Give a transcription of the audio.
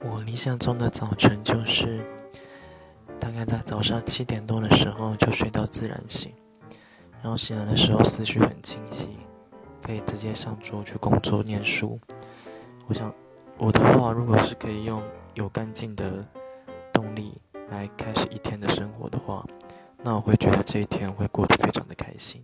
我理想中的早晨就是大概在早上七点多的时候就睡到自然醒然后醒来的时候思绪很清晰可以直接上桌去工作念书。我想我的话如果是可以用有干净的动力来开始一天的生活的话那我会觉得这一天会过得非常的开心。